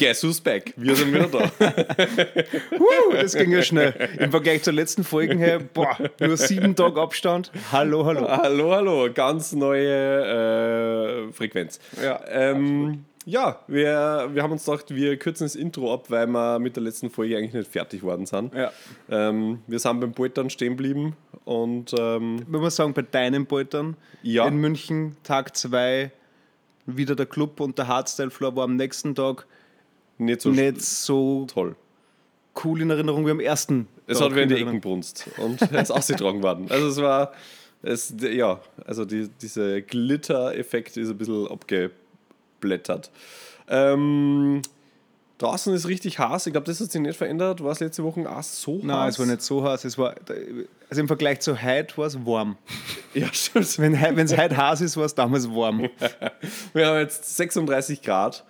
Guess who's back? Wir sind wieder da. uh, das ging ja schnell. Im Vergleich zur letzten Folge her, boah, nur sieben Tage Abstand. Hallo, hallo. Hallo, hallo. Ganz neue äh, Frequenz. Ja, ähm, ja wir, wir haben uns gedacht, wir kürzen das Intro ab, weil wir mit der letzten Folge eigentlich nicht fertig worden sind. Ja. Ähm, wir sind beim Poltern stehen geblieben und ähm, Wenn wir sagen, bei deinen Poltern Ja. in München, Tag 2, wieder der Club und der Hardstyle-Floor war am nächsten Tag nicht so nicht so toll. cool in Erinnerung wie am ersten. Es hat wie in die Erinnerung. Ecken brunst und es ist ausgetragen worden. Also es war, es, ja, also die, dieser Glitter-Effekt ist ein bisschen abgeblättert. Ähm, draußen ist richtig heiß. Ich glaube, das hat sich nicht verändert. War es letzte Woche auch so heiß? Nein, es war nicht so heiß. Es war, also im Vergleich zu heute war es warm. Ja, stimmt. Wenn es heute heiß ist, war es damals warm. Wir haben jetzt 36 Grad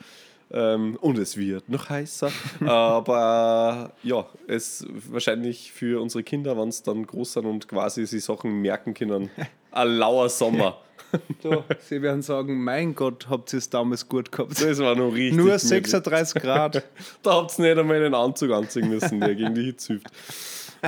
ähm, und es wird noch heißer. Aber ja, es wahrscheinlich für unsere Kinder, wenn es dann groß sind und quasi sie Sachen merken können, ein lauer Sommer. So, sie werden sagen, mein Gott, habt ihr es damals gut gehabt. Das war noch richtig. Nur gemütlich. 36 Grad. Da habt ihr nicht einmal einen Anzug anziehen müssen, der gegen die Hitze hilft.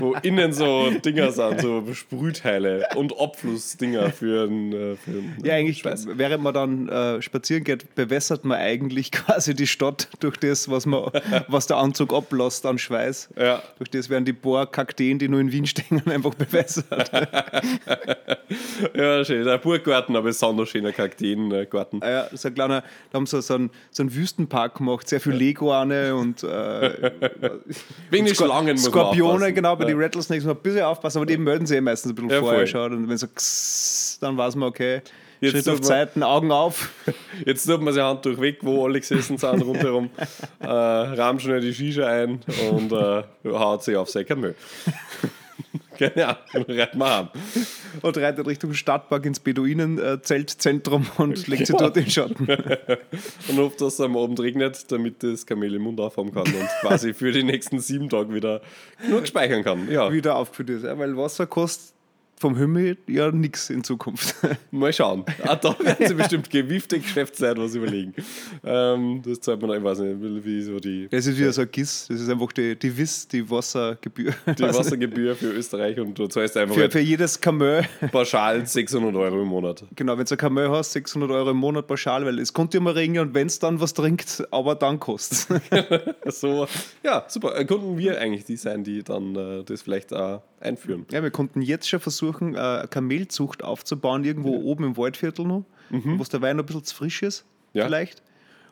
Wo innen so Dinger sind, so Sprühteile und Abflussdinger für einen. äh, Für einen Ja, eigentlich, Schweiß. während man dann äh, spazieren geht, bewässert man eigentlich quasi die Stadt durch das, was, man, was der Anzug ablässt an Schweiß. Ja. Durch das werden die paar Kakteen, die nur in Wien stehen, einfach bewässert. ja, schön. Der Burggarten, aber besonders schöner Kakteengarten. Ah ja, so ein kleiner, da haben sie so einen, so einen Wüstenpark gemacht, sehr viel Lego-Ane und äh, Wegen den Skor- Schlangen muss man Skorpione, genau, bei den Rattlesnakes man ein bisschen aufpassen, aber die melden sich meistens ein bisschen Ja, vorher schon. Und wenn so kss, dann weiß man, okay, Jetzt Schritt auf man- Seiten, Augen auf. Jetzt tut man seine Hand durch weg, wo alle gesessen sind rundherum, äh, rammt schnell die Shisha ein und äh, haut sich auf sein. Keine Ahnung, reitet man an. und reitet Richtung Stadtpark ins Beduinen-Zeltzentrum und legt sie Ja. dort in den Schatten. Und hofft, dass es am Abend regnet, damit das Kamel im Mund aufhaben kann und quasi für die nächsten sieben Tage wieder genug speichern kann. Ja, Wieder aufgefüllt ist. Ja, weil Wasser kostet vom Himmel ja nichts in Zukunft. mal schauen. Auch da werden sie bestimmt gewiefte Geschäftszeit was überlegen. Ähm, das zahlt man, ich weiß nicht, wie so die, Das ist wieder so ein GIS, das ist einfach die, die WIS, die Wassergebühr. die Wassergebühr für Österreich und du zahlst einfach Für, halt für jedes Kamel, pauschal 600 Euro im Monat. genau, wenn du ein Kamel hast, 600 Euro im Monat pauschal, weil es konnte immer regnen und wenn es dann was trinkt, aber dann kostet So, ja, super. Äh, Konnten wir eigentlich die sein, die dann äh, das vielleicht auch einführen? Ja, wir konnten jetzt schon versuchen, äh, eine Kamelzucht aufzubauen, irgendwo oben im Waldviertel noch, wo es der Wein noch ein bisschen zu frisch ist, Mhm. Ja. vielleicht.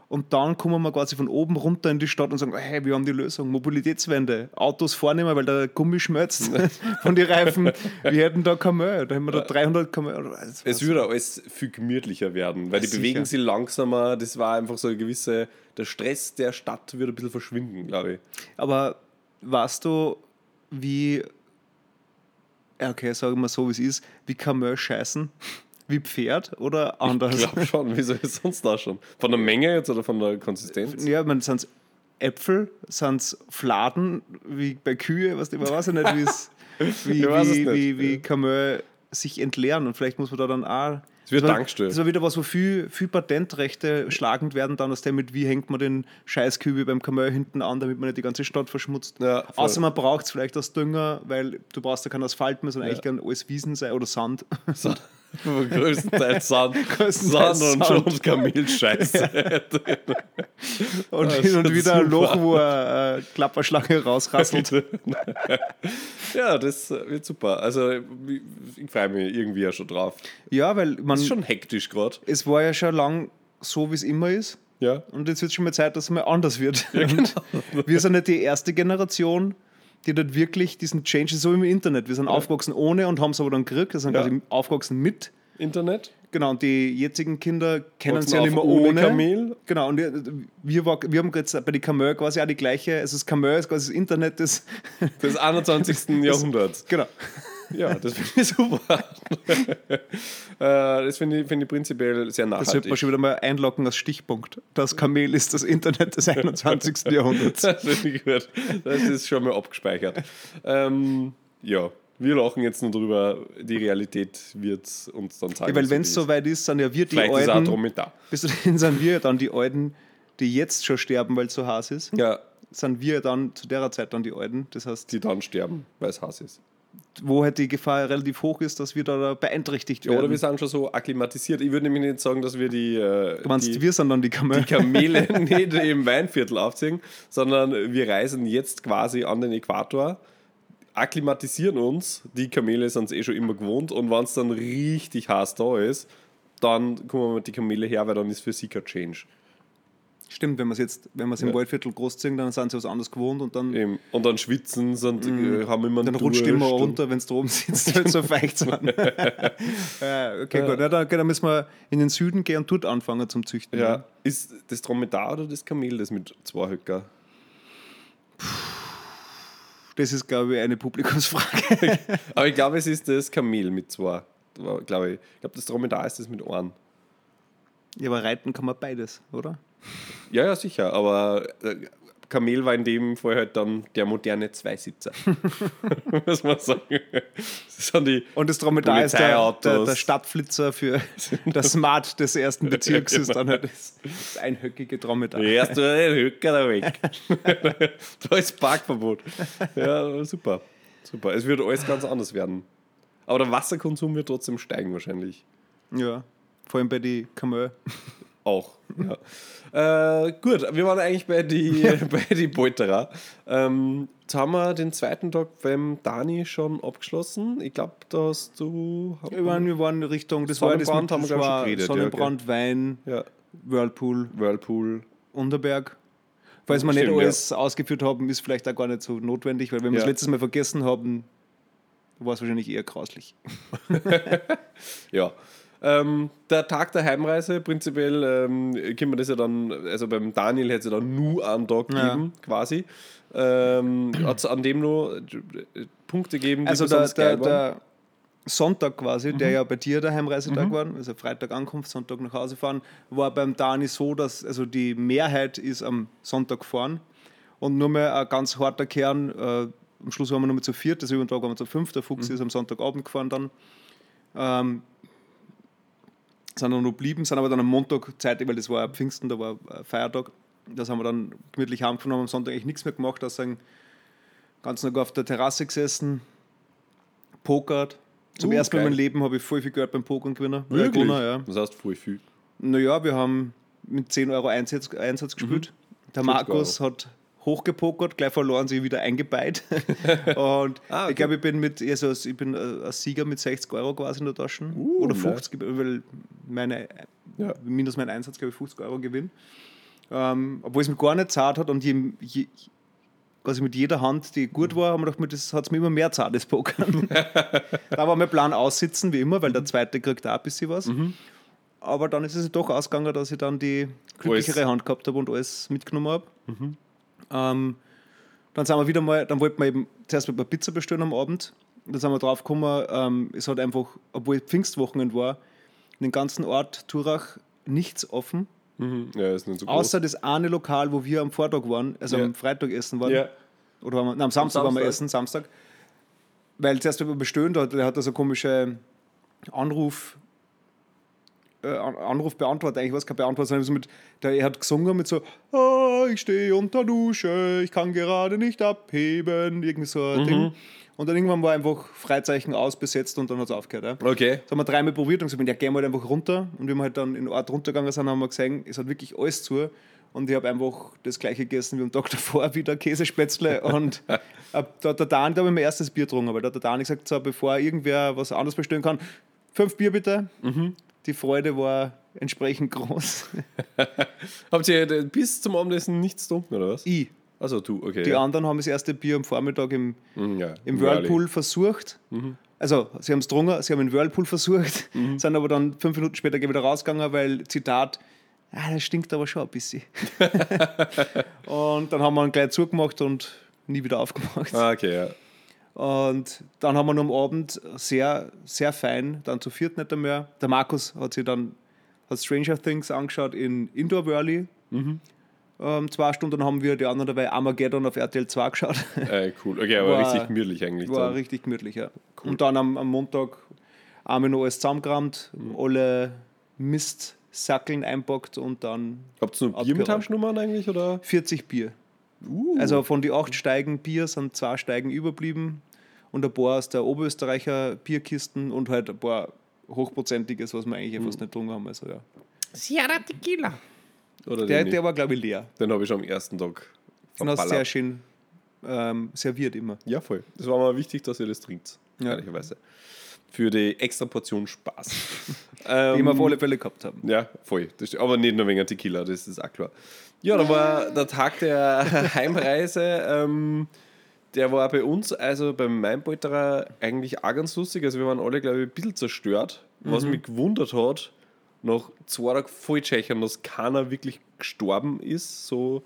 Und dann kommen wir quasi von oben runter in die Stadt und sagen, hey, wir haben die Lösung, Mobilitätswende, Autos vornehmen, weil der Gummi schmelzt von den Reifen. Wir hätten da Kamel, da hätten wir da 300 Kamel. was- Es würde alles viel gemütlicher werden, weil die Sicher. bewegen sich langsamer. Das war einfach so eine gewisse, der Stress der Stadt würde ein bisschen verschwinden, glaube ich. Aber weißt du, wie, ja, okay, sagen wir so, wie es ist, wie Kamel scheißen? Wie Pferd oder anders? Ich glaube schon, wie soll es sonst da schon? Von der Menge jetzt oder von der Konsistenz? Ja, man sind es Äpfel, sind es Fladen, wie bei Kühe, was man weiß ja nicht, wie, Ich weiß es wie, nicht, wie, ja. wie Kamel sich entleeren und vielleicht muss man da dann auch. Es wird Tankstelle. Das war wieder was, wo viel, viel Patentrechte schlagend werden, dann aus dem mit, wie hängt man den Scheißkübel beim Kamel hinten an, damit man nicht die ganze Stadt verschmutzt. Ja. Außer man braucht es vielleicht als Dünger, weil du brauchst ja keinen Asphalt mehr, sondern eigentlich kann alles Wiesen sein oder Sand. So, größtenteils Sand, Größtenteils Sand und, Sand. Kamelscheiße. Und Ah, hin und wieder ein. Loch, wo eine äh, Klapperschlange rausrasselt. ja, das wird super. Also ich, freue mich irgendwie ja schon drauf. ja, weil man. ist schon hektisch gerade. es war ja schon lang so, wie es immer ist. Ja. Und jetzt wird es schon mal Zeit, dass es mal anders wird. genau. Und wir sind nicht die erste Generation, die dort wirklich diesen Change, so im Internet. Wir sind aufgewachsen ohne und haben es aber dann gekriegt. Wir sind Ja. quasi aufgewachsen mit. Internet? Genau, und die jetzigen Kinder kennen es Wachsen ja nicht mehr ohne. Kamel? Genau, und wir, wir, war, wir haben jetzt bei den Kamel quasi auch die gleiche, also das Kamel ist quasi das Internet des, Des 21. Jahrhunderts. genau. Ja, das finde ich super. äh, das finde ich, find ich prinzipiell sehr Das sollte nachhaltig. man schon wieder mal einloggen als Stichpunkt. Das Kamel ist das Internet des 21. Jahrhunderts. Das finde ich gut. Das ist schon mal abgespeichert. Ähm, ja, wir lachen jetzt nur drüber. Die Realität wird uns dann zeigen. Ja, weil wenn es so weit ist, sind ja wir die Vielleicht ist auch Alten, mit da. bis dahin sind wir dann die Alten, die jetzt schon sterben, weil es so heiß ist, Ja, sind wir dann zu der Zeit dann die Alten. Das heißt, die dann sterben, weil es heiß ist. Wo halt die Gefahr relativ hoch ist, dass wir da beeinträchtigt Ja, werden. oder wir sind schon so akklimatisiert. Ich würde nämlich nicht sagen, dass wir die, äh, du meinst, die, wir sind dann die Kamel. die Kamele nicht im Weinviertel aufziehen, sondern wir reisen jetzt quasi an den Äquator, akklimatisieren uns. Die Kamele sind es eh schon immer gewohnt und wenn es dann richtig heiß da ist, dann kommen wir mit die Kamele her, weil dann ist für sie kein Change. Stimmt, wenn wir es jetzt, wenn wir es im Ja. Waldviertel großziehen, dann sind sie was anderes gewohnt und dann, Eben. Und dann schwitzen sie und äh, haben immer Mhm. dann rutscht immer runter, wenn es da oben sitzt, es so feucht sind. ja, okay, gut. Ja, dann, okay, dann müssen wir in den Süden gehen und dort anfangen zum Züchten. Ja. Ist das Dromedar oder das Kamel das mit zwei Höcker? Das ist, glaube ich, eine Publikumsfrage. Aber ich glaube, es ist das Kamel mit zwei. Glaube ich. Ich glaube, das Dromedar ist das mit einem. ja, aber reiten kann man beides, oder? Ja, ja, sicher. Aber äh, Kamel war in dem Fall halt dann der moderne Zweisitzer. Muss man sagen. Das sind die. Und das Dromedar ist der, der, der Stadtflitzer für das Smart des ersten Bezirks, ist genau. dann halt das, das einhöckige Dromedar. Erst du den Höcker da weg. da ist Parkverbot. Ja, super. Super. Es wird alles ganz anders werden. Aber der Wasserkonsum wird trotzdem steigen wahrscheinlich. Ja, vor allem bei den Kamel. Auch. Ja. Äh, gut, wir waren eigentlich bei die, bei die Polterer. Ähm, jetzt haben wir den zweiten Tag beim Dani schon abgeschlossen. Ich glaube, da hast du. Ich meine, wir waren in Richtung, das war ja das, Sonnenbrand haben wir, das schon war geredet, ja, Sonnenbrand, Wein, Ja, Whirlpool, Whirlpool. Unterberg. Falls wir nicht alles ausgeführt haben, ist vielleicht auch gar nicht so notwendig, weil wenn wir Ja. es letztes Mal vergessen haben, war es wahrscheinlich eher grauslich. Ja. Ähm, der Tag der Heimreise, prinzipiell ähm, können wir das ja dann, also beim Daniel hätte es ja dann nur einen Tag Ja. gegeben, quasi. Ähm, Hat es an dem noch äh, Punkte gegeben, die Also der, der, der Sonntag quasi, Mhm. der ja bei dir der Heimreisetag war, also Freitag Ankunft, Sonntag nach Hause fahren, war beim Dani so, dass also die Mehrheit ist am Sonntag fahren und nur mehr ein ganz harter Kern, äh, am Schluss waren wir nur mehr zu viert, das über den Tag waren wir zu fünf, der Mhm. Fuchs ist am Sonntagabend gefahren dann. Ähm, sind dann noch geblieben, sind aber dann am Montag zeitig, weil das war ja Pfingsten, da war ein Feiertag. Das haben wir dann gemütlich heimgefahren, haben am Sonntag eigentlich nichts mehr gemacht, außer den ganzen Tag auf der Terrasse gesessen, pokert. Zum Uh, ersten Mal in meinem Leben habe ich voll viel Geld beim Pokern gewinnen. äh, Wirklich? gewonnen, ja. Das heißt voll viel. Naja, wir haben mit 10 Euro Einsatz, Einsatz gespielt. Der 40 Markus hat hochgepokert, gleich verloren, sich wieder eingebeit. Und Ah, okay. ich glaube, ich bin mit, also ich bin äh, ein Sieger mit 60 Euro quasi in der Tasche. Uh, Oder nice. 50, weil meine, Ja. minus mein Einsatz, glaube ich, 50 Euro Gewinn. Ähm, obwohl es mir gar nicht zart hat und je, je, quasi mit jeder Hand, die gut war, haben wir gedacht, das hat es mir immer mehr zart, das Pokern. da war mein Plan aussitzen, wie immer, weil der zweite kriegt auch ein bisschen was. Mhm. Aber dann ist es doch ausgegangen, dass ich dann die glücklichere Hand gehabt habe und alles mitgenommen habe. Mhm. Ähm, dann sind wir wieder mal, dann wollten wir eben zuerst mal Pizza bestellen am Abend. Und dann sind wir drauf gekommen, ähm, es hat einfach, obwohl Pfingstwochenende war, in den ganzen Ort Turach nichts offen. Mhm. Ja, ist nicht so groß. Außer das eine Lokal, wo wir am Vortag waren, also Ja. am Freitag essen waren. ja. Oder waren wir, nein, am Samstag, waren wir Samstag. essen, Samstag. Weil zuerst über bestellen, da, hat da so komische Anruf, äh, An- Anrufbeantworter, eigentlich was kein Beantworter, sondern so mit, der, er hat gesungen mit so, ah, ich stehe unter Dusche, ich kann gerade nicht abheben, irgendwie so Mhm. ein Ding. Und dann irgendwann war einfach Freizeichen ausbesetzt und dann hat es aufgehört. Ja. Okay. Das haben wir dreimal probiert und gesagt, ja, gehen wir halt einfach runter. Und wie wir halt dann in den Ort runtergegangen sind, haben wir gesehen, es hat wirklich alles zu. Und ich habe einfach das gleiche gegessen wie am Tag davor, wieder Käsespätzle. Und äh, da hat der Dan, glaube ich, mein erstes Bier getrunken, weil da hat der Dan gesagt, so, bevor irgendwer was anderes bestellen kann, fünf Bier bitte. Die Freude war entsprechend groß. Habt ihr äh, bis zum Abendessen nichts getrunken, oder was? ich. Also du, okay. Die ja. anderen haben das erste Bier am Vormittag im, Mhm, ja. im. Whirlpool versucht. Also, sie haben es getrunken, sie haben den Whirlpool versucht, sind aber dann fünf Minuten später wieder rausgegangen, weil, Zitat, ah, das stinkt aber schon ein bisschen. und dann haben wir ihn gleich zugemacht und nie wieder aufgemacht. Ah, okay, ja. Und dann haben wir noch am Abend sehr, sehr fein, dann zu viert nicht mehr. Der Markus hat sich dann hat Stranger Things angeschaut in Indoor Whirly. Ähm, zwei Stunden haben wir die anderen dabei Armageddon auf RTL 2 geschaut. Äh, cool. Okay, aber War- richtig gemütlich eigentlich. War dann. richtig gemütlich, ja. Und dann am, am Montag haben wir noch alles zusammengerammt, Mhm. alle Mist Sackeln einpackt und dann Habt ihr nur Bier mit. Heimschnummern eigentlich? Oder? 40 Bier. Uh. Also von den acht Steigen Bier sind zwei Steigen überblieben und ein paar aus der Oberösterreicher Bierkisten und halt ein paar hochprozentiges, was wir eigentlich Mhm. fast nicht getrunken haben. Also, ja. Sierra Tequila. Oder Der, der war, glaube ich, leer. den habe ich am ersten Tag Den hast du sehr verballert. schön ähm, serviert immer. Ja, voll. Das war mir wichtig, dass ihr das trinkt. Ja. Ehrlicherweise. Für die extra Portion Spaß. Die ähm, wir auf alle Fälle gehabt haben. Ja, voll. Aber nicht nur wegen Tequila, das ist auch klar. Ja, da war der Tag der Heimreise. Ähm, der war bei uns, also bei meinem Polterer, eigentlich auch ganz lustig. Also wir waren alle, glaube ich, ein bisschen zerstört. Was Mhm. mich gewundert hat, nach zwei Tagen Volltschechern, dass keiner wirklich gestorben ist. So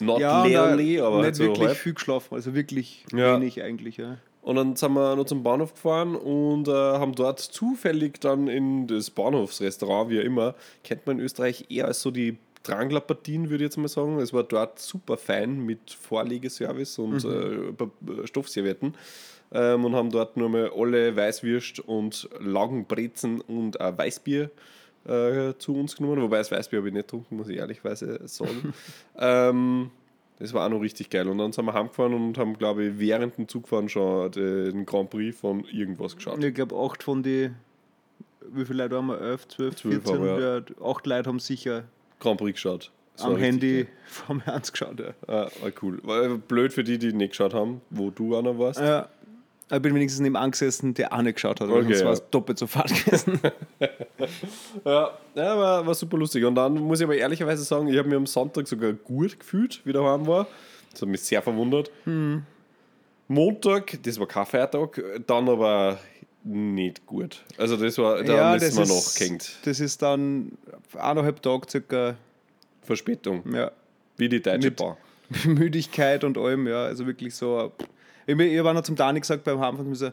not Ja, na, aber halt nicht so wirklich halb. viel geschlafen, also wirklich Ja. wenig eigentlich. Ja. Und dann sind wir noch zum Bahnhof gefahren und äh, haben dort zufällig dann in das Bahnhofsrestaurant, wie immer, kennt man in Österreich eher als so die Drangler-Partien, würde ich jetzt mal sagen. Es war dort super fein mit Vorlegeservice und äh, Ba- Stoffservietten. Ähm, und haben dort nur mal alle Weißwürst und Laugenbrezen und ein Weißbier äh, zu uns genommen. Wobei das Weißbier habe ich nicht getrunken, muss ich ehrlichweise sagen. ähm, das war auch noch richtig geil. Und dann sind wir heimgefahren und haben, glaube ich, während dem Zugfahren schon den Grand Prix von irgendwas geschaut. Ich glaube, acht von die, wie viele Leute haben wir? 11, 12, Zwölf 14? haben wir, ja. Acht Leute haben sicher Grand Prix geschaut. Das am richtig Handy vom Ernst geschaut. Ja. Ah, war cool. War blöd für die, die nicht geschaut haben, wo du einer warst. Ja. Ich bin wenigstens neben angesessen, der auch nicht geschaut hat. Okay, sonst ja. war es doppelt so fad gewesen. Ja, ja war, war super lustig. Und dann muss ich aber ehrlicherweise sagen, ich habe mich am Sonntag sogar gut gefühlt, wie der heim war. Das hat mich sehr verwundert. Hm. Montag, das war kein Feiertag, dann aber nicht gut. Also das war, da ist man noch gehängt. das ist dann eineinhalb Tage circa Verspätung, ja, wie die Deutsche Mit- Bahn. Müdigkeit und allem. Ja, also wirklich so. Ich, ich habe noch zum Dani gesagt beim Heimfahren, so,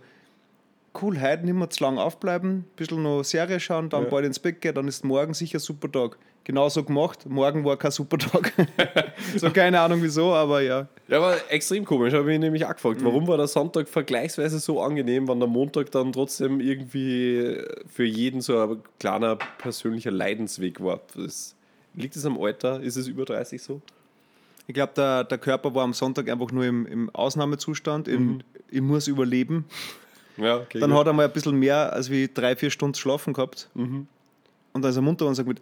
cool, heute nicht mehr zu lange aufbleiben, ein bisschen noch Serie schauen, dann Ja. bald ins Bett gehen, dann ist morgen sicher ein super Tag. Genauso gemacht, morgen war kein super Tag. so keine Ahnung wieso, aber ja. Ja, aber extrem komisch, habe ich mich auch gefragt. Mhm. Warum war der Sonntag vergleichsweise so angenehm, wenn der Montag dann trotzdem irgendwie für jeden so ein kleiner persönlicher Leidensweg war? Das, liegt es am Alter? Ist es über 30 so? Ich glaube, der, der Körper war am Sonntag einfach nur im, im Ausnahmezustand, in, Mhm. ich muss überleben. Ja, okay. Dann gut. hat er mal ein bisschen mehr als wie drei, vier Stunden schlafen gehabt. Mhm. Und dann ist er munter und sagt mit,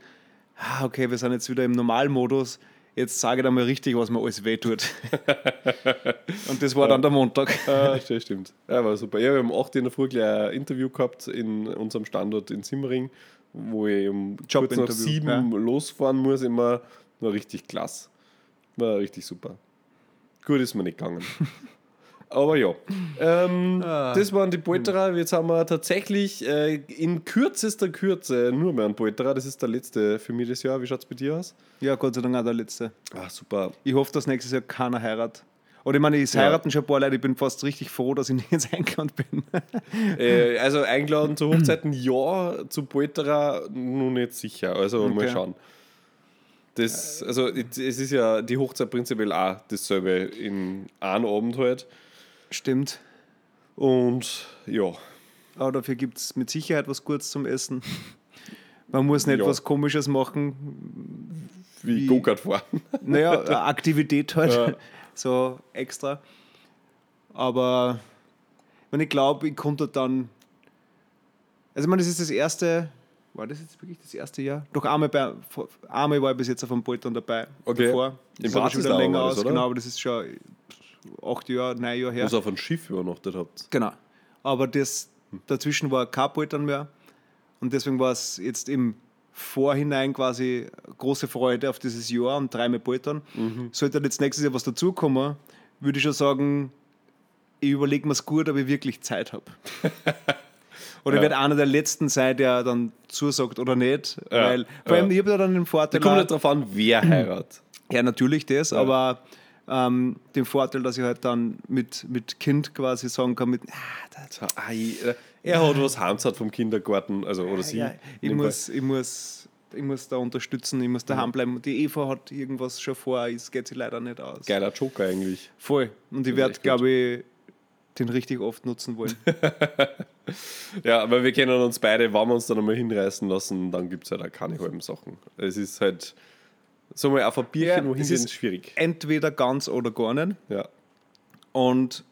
ah, okay, wir sind jetzt wieder im Normalmodus, jetzt sage ich dir mal richtig, was mir alles wehtut. und das war dann der Montag. Ah, das stimmt. Ja, war super. Ja, wir haben 8 in der Früh gleich ein Interview gehabt in unserem Standort in Simmering, wo ich um kurz nach Jobinterview, sieben ja. losfahren muss. Immer war richtig klasse. War richtig super. Gut ist mir nicht gegangen. Aber ja, ähm, Ah. das waren die Polterer. Jetzt haben wir tatsächlich äh, in kürzester Kürze nur mehr einen Polterer. Das ist der letzte für mich das Jahr. Wie schaut es bei dir aus? Ja, Gott sei Dank auch der letzte. Ah, super. Ich hoffe, dass nächstes Jahr keiner heiratet. Oder ich meine, es Ja. heiraten schon ein paar Leute, ich bin fast richtig froh, dass ich nicht jetzt eingeladen bin. Äh, also eingeladen zu Hochzeiten ja, zu Polterer noch nicht sicher. Also mal Okay. schauen. Das, also es ist ja die Hochzeit prinzipiell auch dasselbe in einem Abend halt. Stimmt. Und ja, Aber dafür gibt es mit Sicherheit was Gutes zum Essen. Man muss nicht Ja. was Komisches machen. wie, Wie- Go-Kart fahren. Naja, eine Aktivität halt. Ja. So extra. Aber wenn ich glaube, ich konnte dann. Also, ich meine, das ist das erste. War das jetzt wirklich das erste Jahr? Doch einmal, bei, einmal war ich bis jetzt auf einem Poltern dabei. Okay. Davor. Das ist aber schon wieder länger aus, oder? genau, aber das ist schon acht Jahre, neun Jahre her. Was auf ein Schiff übernachtet habt. Genau. Aber das, dazwischen war kein Poltern mehr. Und deswegen war es jetzt im Vorhinein quasi große Freude auf dieses Jahr und dreimal Poltern. Sollte dann jetzt nächstes Jahr was dazukommen, würde ich schon sagen, ich überlege mir es gut, ob ich wirklich Zeit habe. oder ich Ja. werde einer der Letzten sein, der dann zusagt oder nicht. Ja. Weil, vor allem, Ja. ich habe ja dann den Da Vorteil. kommt auch- nicht drauf an, wer heiratet. ja, natürlich das, aber ähm, den Vorteil, dass ich halt dann mit, mit Kind quasi sagen kann, mit, ah, So, ei, äh, Er hat was heimzahlt vom Kindergarten, also oder sie. ja, ich, muss, ich, muss, ich muss da unterstützen, ich muss daheim bleiben. Die Eva hat irgendwas schon vor, es geht sie leider nicht aus. Geiler Joker eigentlich. Voll. Und ich werde, glaube ich, den richtig oft nutzen wollen. Ja, aber wir kennen uns beide, wenn wir uns dann einmal hinreißen lassen, dann gibt es halt auch keine halben Sachen. Es ist halt, so mal auf ein Bierchen Ja, wohin ist- schwierig. Entweder ganz oder gar nicht. Ja. Und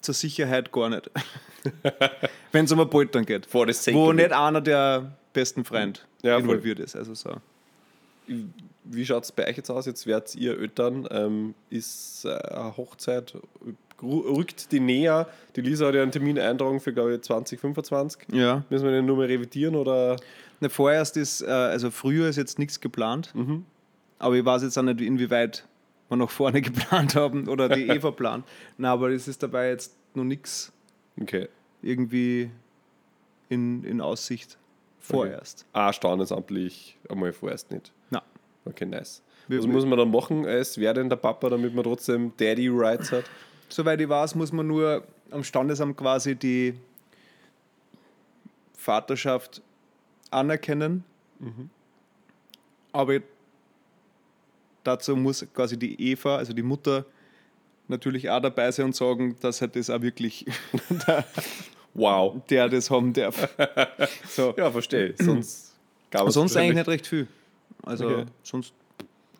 zur Sicherheit gar nicht. Wenn es um ein Poltern geht. The sake Wo nicht einer der besten Freund Ja, voll. involviert ist. Also so. Wie schaut es bei euch jetzt aus? Jetzt werdet ihr Eltern. Ähm, ist äh, eine Hochzeit, rü- rückt die näher? Die Lisa hat ja einen Termin eintragen für, glaube ich, 2025. Ja. Müssen wir den nur mal revidieren oder? Ne, vorerst ist, äh, also früher ist jetzt nichts geplant. Mhm. Aber ich weiß jetzt auch nicht, inwieweit wir noch vorne geplant haben oder die Eva plant. Na, aber es ist dabei jetzt noch nichts Okay. irgendwie in, in Aussicht. Vorerst. Ah, standesamtlich einmal vorerst nicht. Na. Okay, nice. Wir- Was muss man dann machen als werdender Papa, damit man trotzdem Daddy Rights hat? Soweit ich weiß, muss man nur am Standesamt quasi die Vaterschaft anerkennen. Aber dazu muss quasi die Eva, also die Mutter, natürlich auch dabei sein und sagen, dass er das auch wirklich der, Wow. der das haben darf. So. Ja, verstehe. Sonst gab es sonst eigentlich nicht recht viel. Also Okay. sonst.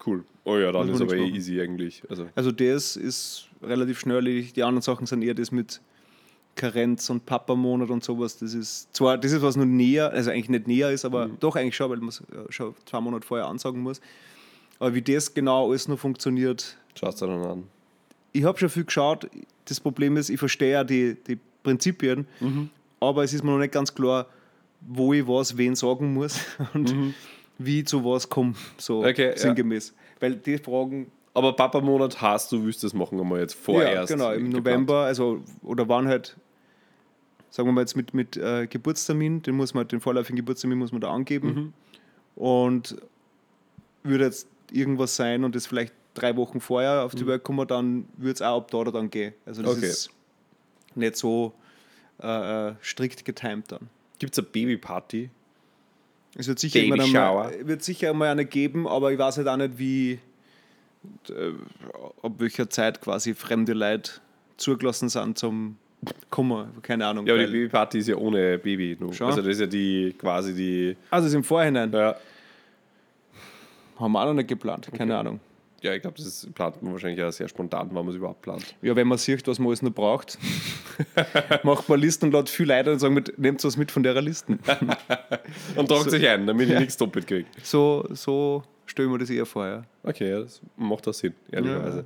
Cool. Oh ja, dann ist aber eh easy eigentlich. Also, Also das ist relativ schnell erledigt. Die anderen Sachen sind eher das mit Karenz und Papamonat und sowas. Das ist zwar, das ist was nur näher, also eigentlich nicht näher ist, aber doch eigentlich schon, weil man es äh, schon zwei Monate vorher ansagen muss. Aber wie das genau alles nur funktioniert, schaut es dann an. ich habe schon viel geschaut. Das Problem ist, ich verstehe ja die, die Prinzipien, aber es ist mir noch nicht ganz klar, wo ich was wen sagen muss und wie ich zu was komme, so Okay, ja. sinngemäß. Weil die Fragen Aber Papa-Monat hast du, willst das machen einmal jetzt vorerst. Ja, genau, im geplant. November, also oder wann halt, sagen wir mal jetzt mit, mit äh, Geburtstermin, den muss man, den vorläufigen Geburtstermin muss man da angeben. Mhm. Und würde jetzt irgendwas sein und das vielleicht drei Wochen vorher auf die Welt kommen, dann würde es auch ab da oder dann gehen. Also das Mhm. Okay. ist nicht so äh, äh, strikt getimt dann. Gibt es eine Babyparty? Es wird sicher, Baby einmal, wird sicher einmal eine geben, aber ich weiß halt auch nicht, wie, äh, ab welcher Zeit quasi fremde Leute zugelassen sind zum Kommen. Keine Ahnung. Ja, aber die Babyparty ist ja ohne Baby. Nur. Also das ist ja die quasi die. also das im Vorhinein Ja, haben wir auch noch nicht geplant. Keine Ahnung. ja ich glaube, das ist, plant man wahrscheinlich ja sehr spontan, wann man es überhaupt plant. Ja, wenn man sieht, was man alles noch braucht, macht man Listen und lädt viel Leute und sagen, mit, nehmt was mit von der Listen. Und tragt sich ein, damit ich nichts doppelt kriege. So, so stellen wir das eher vor. Ja. Okay, ja, das macht das Sinn, ehrlicherweise.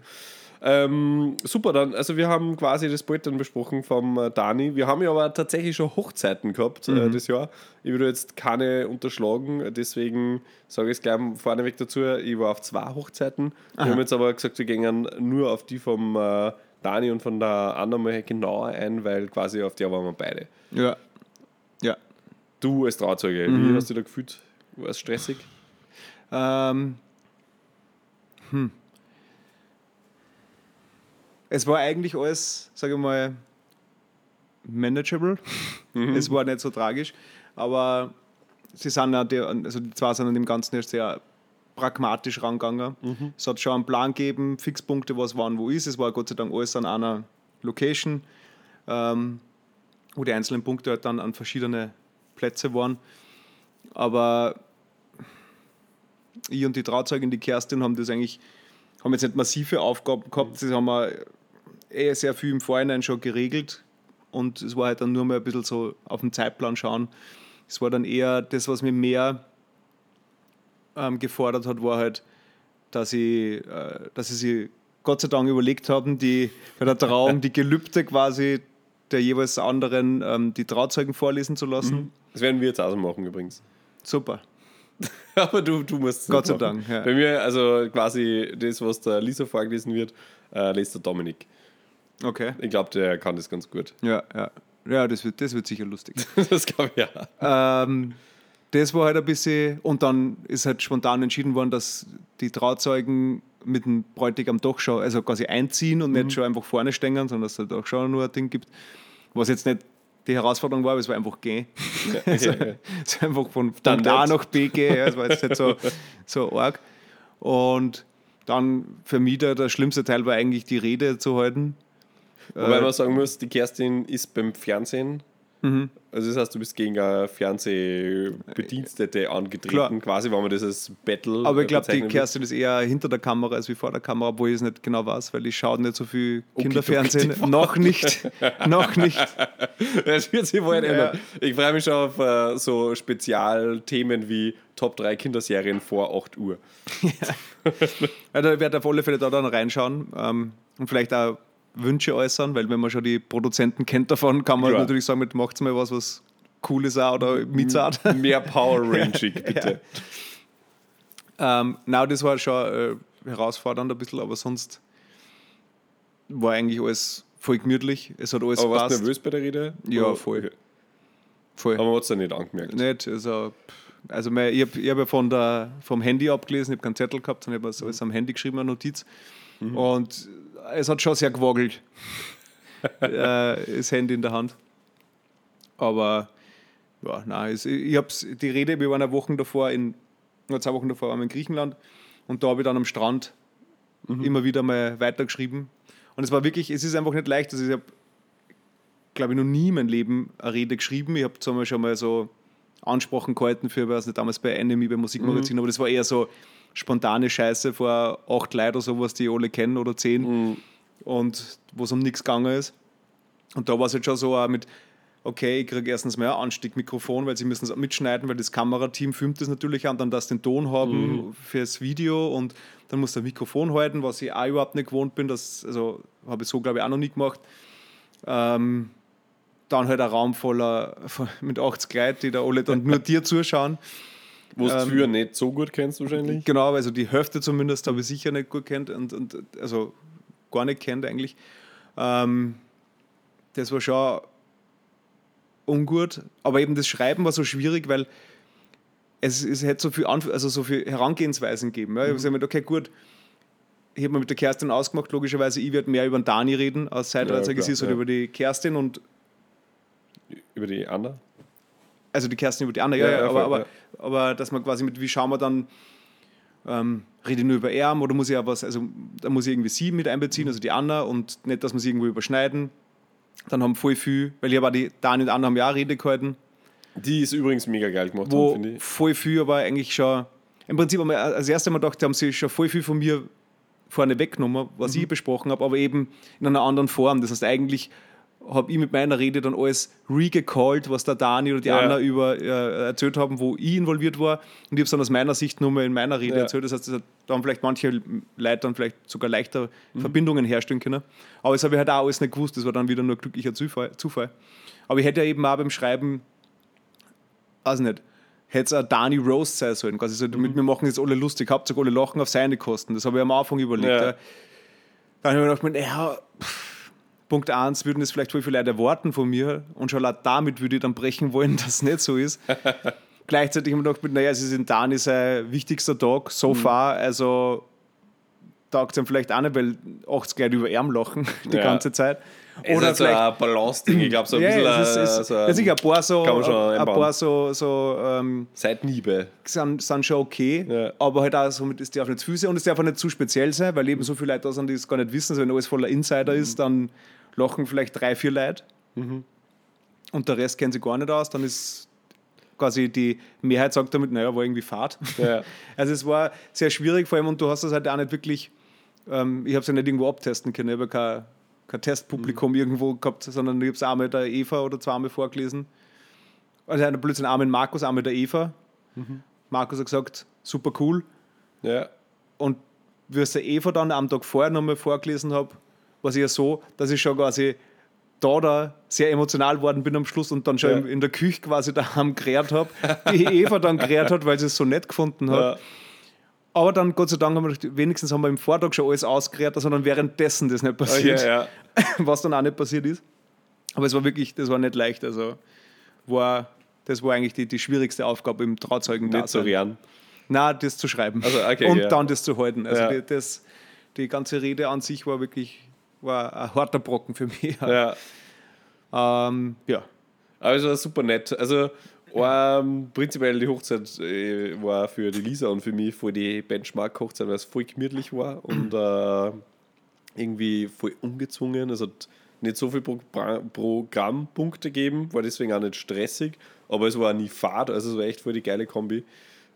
Ähm, super, dann, also wir haben quasi das Bild dann besprochen vom äh, Dani. Wir haben ja aber tatsächlich schon Hochzeiten gehabt äh, das Jahr. Ich würde jetzt keine unterschlagen, deswegen sage ich es gleich vorneweg dazu. Ich war auf zwei Hochzeiten. Wir haben jetzt aber gesagt, wir gehen nur auf die vom äh, Dani und von der Anna mal genauer ein, weil quasi auf der waren wir beide. Ja. Ja. Du als Trauzeuge, wie hast du dich da gefühlt? War es stressig? Ähm, hm. Es war eigentlich alles, sage ich mal, manageable. Es war nicht so tragisch, aber sie sind ja die, also die zwei sind an dem Ganzen erst sehr pragmatisch rangegangen. Es hat schon einen Plan gegeben, Fixpunkte, was wann wo ist. Es war Gott sei Dank alles an einer Location, ähm, wo die einzelnen Punkte halt dann an verschiedene Plätze waren. Aber ich und die Trauzeugin, die Kerstin, haben das eigentlich, haben jetzt nicht massive Aufgaben gehabt, das haben wir eh sehr viel im Vorhinein schon geregelt und es war halt dann nur mal ein bisschen so auf den Zeitplan schauen. Es war dann eher das, was mir mehr ähm, gefordert hat, war halt, dass ich, äh, dass sie sich Gott sei Dank überlegt haben, die, bei der Trauung die Gelübde quasi der jeweils anderen ähm, die Trauzeugen vorlesen zu lassen. Das werden wir jetzt auch so machen übrigens. Super. Aber du, du musst es Gott sei. Dank, ja. Bei mir, also quasi das, was der Lisa vorgelesen wird, äh, liest der Dominik. Okay. Ich glaube, der kann das ganz gut. Ja, ja. Ja, das wird, das wird sicher lustig. das glaube ich ja. ähm, das war halt ein bisschen, und dann ist halt spontan entschieden worden, dass die Trauzeugen mit dem Bräutigam doch schon, also quasi einziehen und nicht schon einfach vorne stehen, sondern dass es halt auch schon nur ein Ding gibt, was jetzt nicht die Herausforderung war, aber es war einfach gehen. also, es war einfach von Punkt A nach B gehen, ja, es war jetzt nicht so, so arg. Und dann für mich der, der schlimmste Teil war eigentlich die Rede zu halten. Wobei Äh, man sagen muss, die Kerstin ist beim Fernsehen Also das heißt, du bist gegen eine Fernsehbedienstete angetreten, Klar. quasi, wenn man das als Battle Aber ich glaube, die. Kerstin ist eher hinter der Kamera als wie vor der Kamera, obwohl ich es nicht genau weiß, weil ich schaue nicht so viel Okay, Kinderfernsehen. doch, die noch nicht. noch nicht. Das wird sich bald ändern. Ich freue mich schon auf äh, so Spezialthemen wie Top 3 Kinderserien vor 8 Uhr. Ja, da werde ich auf alle Fälle da dann reinschauen ähm, und vielleicht auch Wünsche äußern, weil wenn man schon die Produzenten kennt davon, kann man Klar. natürlich sagen, mit macht's mal was, was cool ist auch oder Mizart. Mehr Power Ranging, bitte. ähm, na, das war schon äh, herausfordernd ein bisschen, aber sonst war eigentlich alles voll gemütlich. Es hat alles Aber warst du nervös bei der Rede? Ja, voll. Okay. Voll. Aber man hat es ja nicht angemerkt. Nicht, also, also mein, ich habe hab ja von der, vom Handy abgelesen, ich habe keinen Zettel gehabt, sondern ich habe alles am Handy geschrieben, eine Notiz. Und es hat schon sehr gewackelt, äh, das Handy in der Hand. Aber ja, nein, es, ich hab's, die Rede, wir waren eine Woche davor, in, nur zwei Wochen davor waren wir in Griechenland und da habe ich dann am Strand immer wieder mal weitergeschrieben. Und es war wirklich, es ist einfach nicht leicht. Also ich habe glaube ich, noch nie in meinem Leben eine Rede geschrieben. Ich habe zwar schon mal so Ansprachen gehalten für, was nicht, damals bei Enemy, beim Musikmagazin, aber das war eher so spontane Scheiße vor acht Leuten oder sowas, die alle kennen oder zehn und wo es um nichts gegangen ist. Und da war es jetzt schon so mit, okay, ich kriege erstens mal ein Ansteckmikrofon, weil sie müssen es mitschneiden, weil das Kamerateam filmt das natürlich an, dann das den Ton haben fürs Video und dann muss der Mikrofon halten, was ich auch überhaupt nicht gewohnt bin. Das also, habe ich so, glaube ich, auch noch nie gemacht. Ähm, dann halt ein Raum voller mit 80 Leuten, die da alle dann nur dir zuschauen. Wo du Ähm, früher nicht so gut kennst wahrscheinlich. Genau, also die Hälfte zumindest habe ich sicher nicht gut kennt und, und also gar nicht kennt eigentlich. Ähm, das war schon ungut, aber eben das Schreiben war so schwierig, weil es, es hätte so viel, Anf also so viel Herangehensweisen gegeben. Ja. Ich habe gesagt, okay, gut, ich habe mir mit der Kerstin ausgemacht, logischerweise, ich werde mehr über den Dani reden, aus Zeitreise Ja, klar, oder ja. über die Kerstin und Über die Anna. Also die Kerstin über die andere, ja, Ja, ja, ja, aber, aber, aber dass man quasi mit, wie schauen wir dann, ähm, rede ich nur über er oder muss ich auch was, also da muss ich irgendwie sie mit einbeziehen, also die Anna und nicht, dass wir sie irgendwo überschneiden. Dann haben voll viel, weil ich auch die Dani und Anna haben ja auch Rede gehalten, Die ist übrigens mega geil gemacht, finde ich. voll viel aber eigentlich schon, im Prinzip haben wir als erstes Mal gedacht, haben sie schon voll viel von mir vorne weggenommen, was Mhm. ich besprochen habe, aber eben in einer anderen Form. Das heißt, eigentlich habe ich mit meiner Rede dann alles recallt, was der Dani oder die Ja. Anna über äh, erzählt haben, wo ich involviert war. Und ich habe es dann aus meiner Sicht nur mal in meiner Rede Ja. erzählt. Das heißt, das hat dann vielleicht manche Leute dann vielleicht sogar leichter Mhm. Verbindungen herstellen können. Aber das habe ich halt auch alles nicht gewusst. Das war dann wieder nur glücklicher Zufall. Zufall. Aber ich hätte ja eben auch beim Schreiben, weiß nicht, hätte es ein Dani Roast sein sollen. Quasi so, Mhm. damit wir machen jetzt alle lustig, Hauptsache alle lachen auf seine Kosten. Das habe ich am Anfang überlegt. Ja. Ja. Dann habe ich mir gedacht, ja, pff, Punkt 1 würden es vielleicht voll viele Leute erwarten von mir und schon allein damit würde ich dann brechen wollen, dass es nicht so ist. Gleichzeitig habe ich mir gedacht, naja, es ist in Dani sein wichtigster Tag, Mhm. so far, also taugt es ihm vielleicht auch nicht, weil 80 Leute über Arm lachen die Ja. ganze Zeit. Oder Oder ist so vielleicht ein Balance-Ding. Ich glaube, so ein ja, bisschen es ist, es, so sicher, ein paar so, ein einbauen. paar so, so ähm, Seitenhiebe. sind, sind schon okay, Ja. aber halt auch so, mit- es darf nicht zu viel und es darf auch nicht zu speziell sein, weil eben so viele Leute da sind, die es gar nicht wissen. Also wenn alles voller Insider ist, dann lachen vielleicht drei, vier Leute und der Rest kennen sie gar nicht aus, dann ist quasi die Mehrheit sagt damit, naja, war irgendwie Fahrt. Ja. Also es war sehr schwierig, vor allem, und du hast das halt auch nicht wirklich, ähm, ich habe es ja nicht irgendwo abtesten können, ich habe ja kein, kein Testpublikum irgendwo gehabt, sondern ich habe es einmal der Eva oder zweimal vorgelesen. Also einer Blödsinn, einmal Markus, einmal der Eva. Markus hat gesagt, super cool. Ja. Und wie es der Eva dann am Tag vorher nochmal vorgelesen habe, war es ja so, dass ich schon quasi da, da sehr emotional worden bin am Schluss und dann schon Ja. in der Küche quasi daheim gerät habe, die Eva dann gerät hat, weil sie es so nett gefunden hat. Ja. Aber dann, Gott sei Dank, haben wir gedacht, wenigstens haben wir im Vortag schon alles ausgerät, sondern währenddessen das nicht Oh, passiert, ja, ja. was dann auch nicht passiert ist. Aber es war wirklich, das war nicht leicht. Also war, das war eigentlich die, die schwierigste Aufgabe im Trauzeugen Nicht so rehren. Nein, das zu schreiben. Also, okay, und dann das zu halten. Also die, das, die ganze Rede an sich war wirklich war ein harter Brocken für mich. Ja. Ähm, ja. Aber es war super nett. Also, ähm, prinzipiell die Hochzeit äh, war für die Lisa und für mich voll die Benchmark-Hochzeit, weil es voll gemütlich war und äh, irgendwie voll ungezwungen. Es hat nicht so viele Pro Programmpunkte gegeben, war deswegen auch nicht stressig, aber es war nie fad, also es war echt voll die geile Kombi.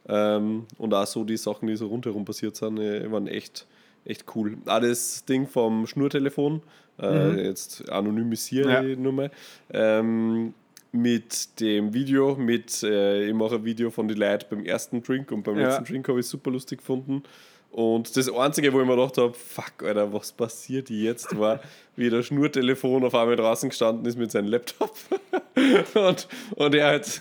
Ähm, und auch so die Sachen, die so rundherum passiert sind, äh, waren echt, echt cool. Auch das Ding vom Schnurtelefon, äh, Mhm. jetzt anonymisiere Ja. ich nur mal, ähm, mit dem Video, mit, äh, ich mache ein Video von den Leuten beim ersten Drink und beim Ja. letzten Drink habe ich super lustig gefunden. Und das Einzige, wo ich mir gedacht habe, fuck, Alter, was passiert jetzt, war, wie der Schnurtelefon auf einmal draußen gestanden ist mit seinem Laptop. und, und er hat,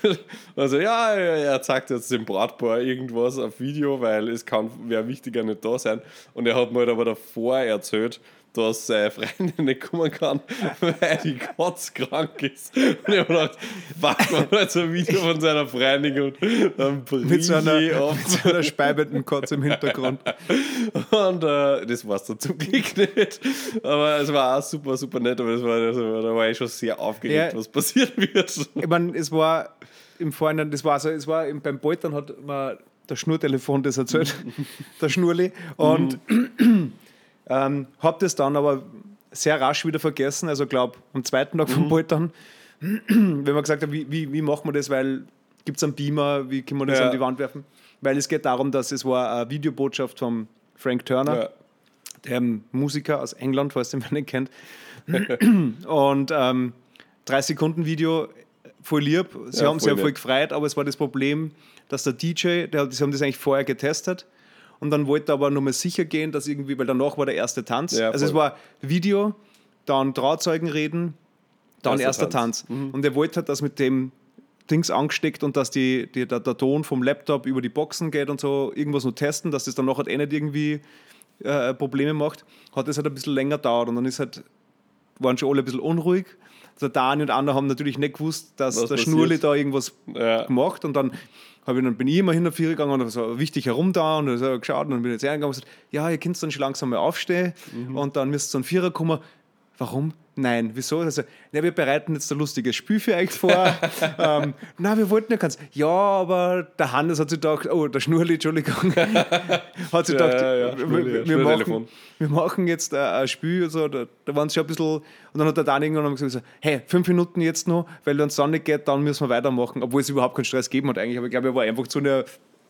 also ja, er, zeigt jetzt dem Bratbar irgendwas auf Video, weil es kann wer wichtiger nicht da sein. Und er hat mir halt aber davor erzählt, dass seine Freundin nicht kommen kann, weil die Katze krank ist. Und ich habe gedacht, fuck, man hat so ein Video von seiner Freundin und dann Mit so einer, mit so einer speibenden Katze im Hintergrund. Und äh, das war es dann zum Glück nicht. Aber es war auch super, super nett. Aber das war, also, da war ich schon sehr aufgeregt, Ja. was passieren wird. Ich meine, es war im Vorhinein, das war so, es war im- beim Poltern hat mir der Schnurtelefon das erzählt, der Schnurli. Und ähm, habe das dann aber sehr rasch wieder vergessen. Also, glaube am zweiten Tag vom Poltern, wenn man gesagt hat, wie, wie, wie machen wir das, weil gibt es einen Beamer, wie können wir das Ja. an die Wand werfen? Weil es geht darum, dass es war eine Videobotschaft von Frank Turner Ja. der Musiker aus England, falls ihr ihn nicht kennt. Und ähm, 30 Sekunden Video, voll lieb. Sie Ja, haben sich ja voll gefreut, aber es war das Problem, dass der DJ, der, sie haben das eigentlich vorher getestet und dann wollte er aber nochmal sicher gehen, dass irgendwie, weil danach war der erste Tanz. Ja, also es war Video, dann Trauzeugen reden, dann Erster erster Tanz. Mhm. Tanz. Und er wollte halt, dass mit dem Dings angesteckt und dass die, die, der, der Ton vom Laptop über die Boxen geht und so, irgendwas nur testen, dass das dann nachher eh nicht irgendwie äh, Probleme macht, hat das halt ein bisschen länger gedauert und dann ist halt, waren schon alle ein bisschen unruhig. Der Dani und andere haben natürlich nicht gewusst, dass Was der passiert. Schnurli da irgendwas Ja. gemacht und dann, hab ich, dann bin ich immer hin auf vier gegangen und so wichtig herum da und so geschaut und dann bin ich jetzt reingegangen und gesagt, ja, ihr könnt dann schon langsam mal aufstehen Mhm. und dann müsst ihr so ein Vierer kommen. Warum? Nein, wieso? Also, na, wir bereiten jetzt ein lustiges Spiel für euch vor. ähm, na, wir wollten ja ganz. Ja, aber der Hannes hat sich gedacht, oh, der Schnurli, Entschuldigung, hat sich gedacht, ja, ja, wir, Schnurli, wir, wir, machen, wir machen jetzt äh, ein Spiel. So, da, da waren sie schon ein bisschen. Und dann hat der Dani irgendwann gesagt, hey, fünf Minuten jetzt noch, weil wenn es dann nicht geht, dann müssen wir weitermachen. Obwohl es überhaupt keinen Stress gegeben hat eigentlich. Aber ich glaube, er war einfach zu einer.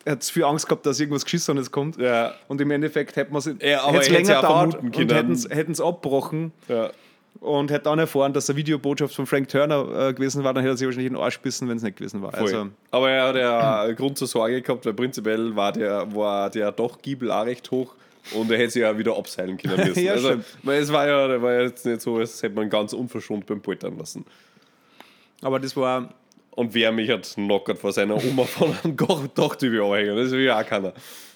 Er hat viel Angst gehabt, dass irgendwas Geschissenes kommt. Ja. Und im Endeffekt hätten wir es Ja, er länger dauert und hätten es abgebrochen Ja. und hätte dann erfahren, dass eine Videobotschaft von Frank Turner äh, gewesen war, dann hätte er sich wahrscheinlich in den Arsch bissen, wenn es nicht gewesen war. Also, Aber er hat ja Grund zur Sorge gehabt, weil prinzipiell war der, war der doch Giebel auch recht hoch und er hätte sich ja wieder abseilen können müssen. Ja, also, weil es war ja, war ja jetzt nicht so, als hätte man ganz unverschont beim Poltern lassen. aber das war, Und wer mich hat knockert vor seiner Oma von einem Dachdübel anhängen, das will ja auch keiner.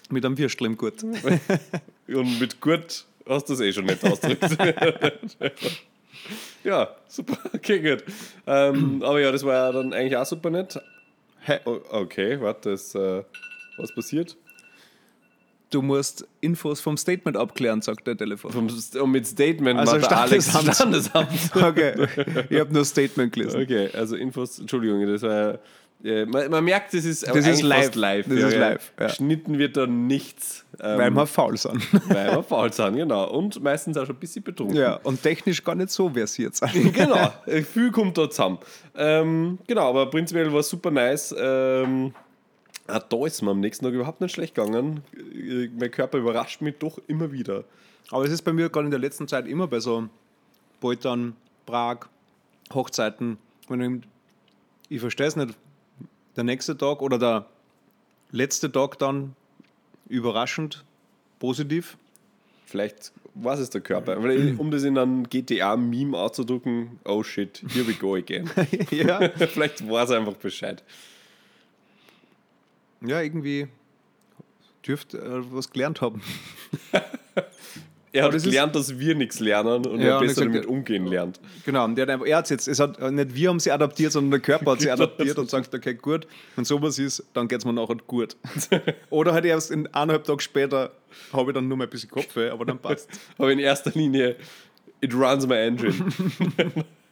mit einem Würstel im Gurt. Und mit gut hast du es eh schon nicht ausgedrückt. ja, super, okay, gut. Ähm, aber ja, das war ja dann eigentlich auch super nett. Hä? Okay, warte, das, äh, was passiert? Du musst Infos vom Statement abklären, sagt der Telefon. Vom, und mit Statement Also macht der Alex Standesamt. Standesamt. Okay, ich habe nur Statement gelesen. Okay, also Infos, Entschuldigung, das war. Äh, man, man merkt, das ist, Das ist live. live. Das ist live, ja. Geschnitten wird da nichts. Ähm, Weil wir faul sind. weil wir faul sind, genau. Und meistens auch schon ein bisschen betrunken. ja, und technisch gar nicht so versiert sein. genau, viel kommt da zusammen. Ähm, genau, aber prinzipiell war es super nice. Ähm, auch da ist mir am nächsten Tag überhaupt nicht schlecht gegangen. Äh, Mein Körper überrascht mich doch immer wieder. Aber es ist bei mir gerade in der letzten Zeit immer bei so Poltern, Prag, Hochzeiten. Wenn ich, ich verstehe es nicht, der nächste Tag oder der letzte Tag dann überraschend positiv. Vielleicht was ist der Körper. Um das in einem GTA-Meme auszudrücken, oh shit, here we go again. ja. Vielleicht war es einfach Bescheid. Ja, irgendwie dürfte äh, was gelernt haben. Er hat das ist- gelernt, dass wir nichts lernen und Ja, er besser er damit umgehen lernt. Genau, und der hat einfach, er hat's jetzt, es hat äh, nicht wir haben sie adaptiert, sondern der Körper hat sie Genau, adaptiert und sagt, okay, gut, wenn sowas ist, dann geht es mir nachher gut. Oder halt erst in eineinhalb Tagen später habe ich dann nur mal ein bisschen Kopfweh, aber dann passt Aber in erster Linie, it runs my engine.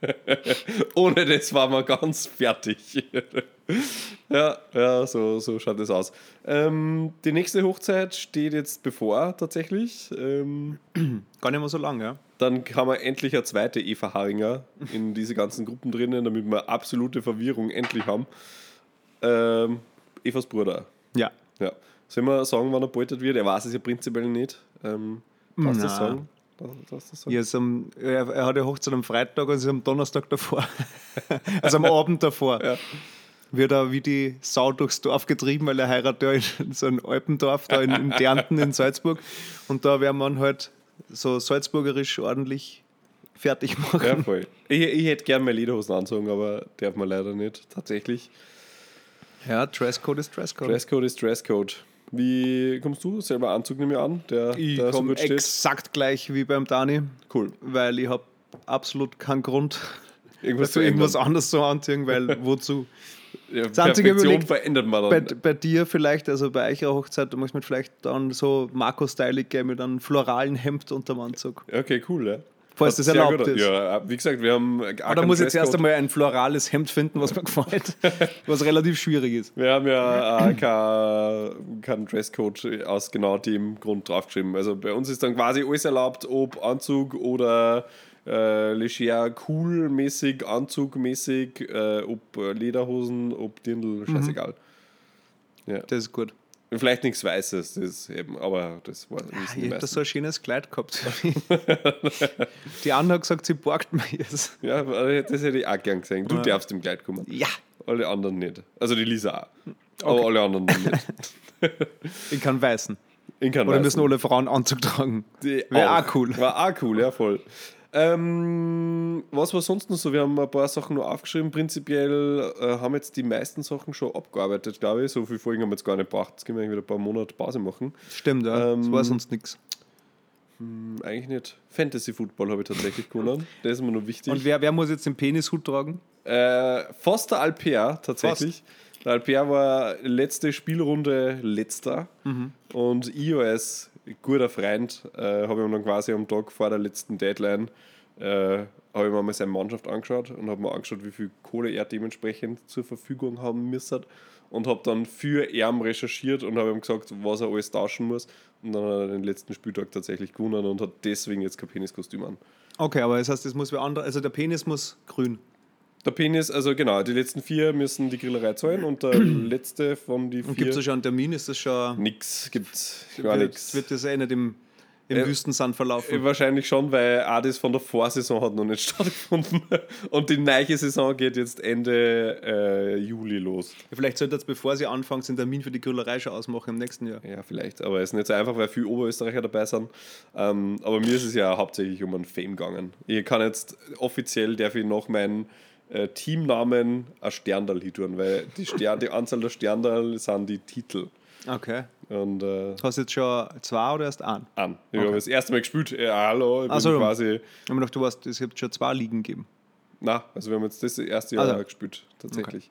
Ohne das waren wir ganz fertig. ja, ja, so, so schaut es aus. Ähm, die nächste Hochzeit steht jetzt bevor, tatsächlich. Ähm, Gar nicht mehr so lange, ja. dann haben wir endlich eine zweite Eva Haringer in diese ganzen Gruppen drinnen, damit wir absolute Verwirrung endlich haben. Ähm, Evas Bruder. Ja. Ja. Sollen wir sagen, wann er beutert wird? Er weiß es ja prinzipiell nicht. Ähm, du das sagen? Das sagen? Ja, am, er, er hat ja Hochzeit am Freitag und es ist am Donnerstag davor. also am Abend davor. Ja. Wird er wie die Sau durchs Dorf getrieben, weil er heiratet ja in so ein Alpendorf da in, in Dernten in Salzburg. Und da werden wir ihn halt so salzburgerisch ordentlich fertig machen. Ja, voll. Ich, ich hätte gern meine Lederhosen anzogen, aber darf man leider nicht. Tatsächlich. Ja, Dresscode ist Dresscode. Dresscode ist Dresscode. Wie kommst du? Selber Anzug nehme ich an, der, ich so komme steht. exakt gleich wie beim Dani, Cool. weil ich habe absolut keinen Grund, Irgendwas zu irgendwas anderes so anziehen, weil wozu? Ja, Das einzige überlegt- verändert man Bei, dann. bei dir vielleicht, also bei eurer Hochzeit, du möchtest mir vielleicht dann so Marco-Stylig mit einem floralen Hemd unterm Anzug. Okay, cool, ja. Falls das erlaubt gut- ist. Ja, wie gesagt, wir haben. auch Aber da keinen muss jetzt erst einmal ein florales Hemd finden, was mir gefällt, was relativ schwierig ist. Wir haben ja auch keinen kein Dresscode aus genau dem Grund draufgeschrieben. Also bei uns ist dann quasi alles erlaubt, ob Anzug oder äh, leger, cool-mäßig, Anzugmäßig, äh, ob äh, Lederhosen, ob Dirndl, scheißegal. Das ist gut. Vielleicht nichts Weißes, das eben, aber das war die Ich habe da so ein schönes Kleid gehabt. Die Anna hat gesagt, sie borgt mir jetzt. Ja, das hätte ich auch gern gesehen. Du darfst im Kleid kommen. Ja, Alle anderen nicht. Also die Lisa auch. Aber alle anderen nicht. ich kann weißen. In keinem Oder Weißen. müssen alle Frauen Anzug tragen. Wäre auch cool. War auch cool, ja, voll. Ähm, was war sonst noch so? Wir haben ein paar Sachen noch aufgeschrieben. Prinzipiell äh, haben jetzt die meisten Sachen schon abgearbeitet, glaube ich. So viele Folgen haben wir jetzt gar nicht gebraucht. Jetzt können wir wieder ein paar Monate Pause machen. Stimmt, ja. das Ähm, war sonst nichts. Hm, Eigentlich nicht. Fantasy Football habe ich tatsächlich gewonnen. Das ist mir noch wichtig. Und wer, wer muss jetzt den Penishut tragen? Äh, fast der Alper tatsächlich. Der Alper war letzte Spielrunde letzter und ich als guter Freund äh, habe ihm dann quasi am Tag vor der letzten Deadline äh, habe ich mir mal seine Mannschaft angeschaut und habe mir angeschaut, wie viel Kohle er dementsprechend zur Verfügung haben müsste und habe dann für ihn recherchiert und habe ihm gesagt, was er alles tauschen muss und dann hat er den letzten Spieltag tatsächlich gewonnen und hat deswegen jetzt kein Peniskostüm an. Okay, aber das heißt, das muss wer andere. Also der Penis muss grün. Der Penis, also genau, die letzten vier müssen die Grillerei zahlen und der letzte von die vier. gibt es da schon einen Termin? Ist das schon. Nix, gibt's gar wird, nichts. wird das eh nicht im, im Äh, Wüstensand verlaufen? Wahrscheinlich schon, weil das von der Vorsaison hat noch nicht stattgefunden. Und die neue Saison geht jetzt Ende äh, Juli los. Vielleicht sollte jetzt, bevor sie anfangen, den Termin für die Grillerei schon ausmachen im nächsten Jahr. Ja, vielleicht, aber es ist nicht so einfach, weil viele Oberösterreicher dabei sind. Ähm, aber mir ist es ja hauptsächlich um einen Fame gegangen. Ich kann jetzt offiziell, darf ich noch meinen äh, Teamnamen ein Sterndal tun, weil die, Stern, die Anzahl der Sterndal sind die Titel. Okay. Und äh, Hast du jetzt schon zwei oder erst einen? an. Ich Okay. habe das erste Mal gespielt. Ja, hallo, ich bin so. quasi. Ich habe mir gedacht, du weißt, es gibt schon zwei Ligen gegeben. Na, also wir haben jetzt das erste Jahr Also. gespielt, tatsächlich.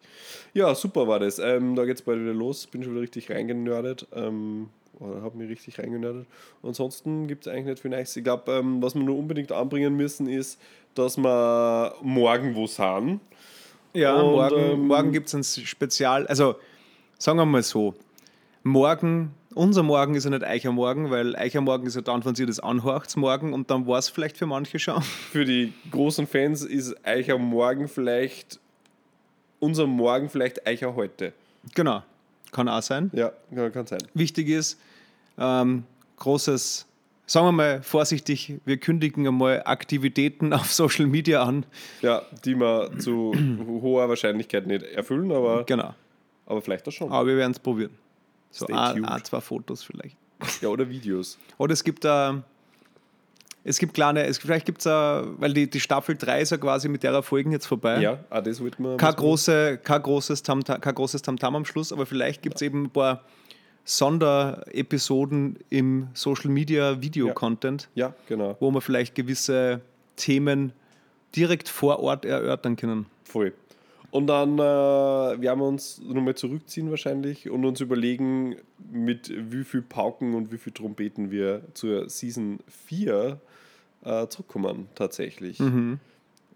Ja, super war das. Ähm, da geht es bald wieder los. Bin schon wieder richtig reingenördet. Ähm, oder habe mich richtig reingenördet. Ansonsten gibt es eigentlich nicht viel Neues. Ich glaube, ähm, was wir nur unbedingt anbringen müssen, ist, dass wir morgen wo sind. Ja, Und, morgen, ähm, morgen gibt es ein Spezial. Also, sagen wir mal so: Morgen, unser Morgen ist ja nicht Eicher Morgen, weil Eicher Morgen ist ja dann, wenn sie das anhorcht, morgen und dann war es vielleicht für manche schon. Für die großen Fans ist Eicher morgen vielleicht unser Morgen vielleicht Eicher heute. Genau, kann auch sein. Ja, kann sein. Wichtig ist, ähm, großes, sagen wir mal vorsichtig, wir kündigen einmal Aktivitäten auf Social Media an. Ja, die wir zu hoher Wahrscheinlichkeit nicht erfüllen, aber, Genau, aber vielleicht auch schon. aber wir werden es probieren. So Stay ein, tuned. ein, zwei Fotos vielleicht. Ja, oder Videos. Oder es gibt da. Es gibt kleine, es, vielleicht gibt es, weil die, die Staffel 3 ist ja quasi mit der Folgen jetzt vorbei. Ja, auch das wird man. Kein, große, kein, großes Tamtam, Tamtam am Schluss, aber vielleicht gibt es eben ein paar Sonderepisoden im Social Media Video-Content, Ja, genau. wo wir vielleicht gewisse Themen direkt vor Ort erörtern können. Voll. Und dann äh, werden wir uns nochmal zurückziehen wahrscheinlich und uns überlegen, mit wie viel Pauken und wie viel Trompeten wir zur Season 4 äh, zurückkommen tatsächlich.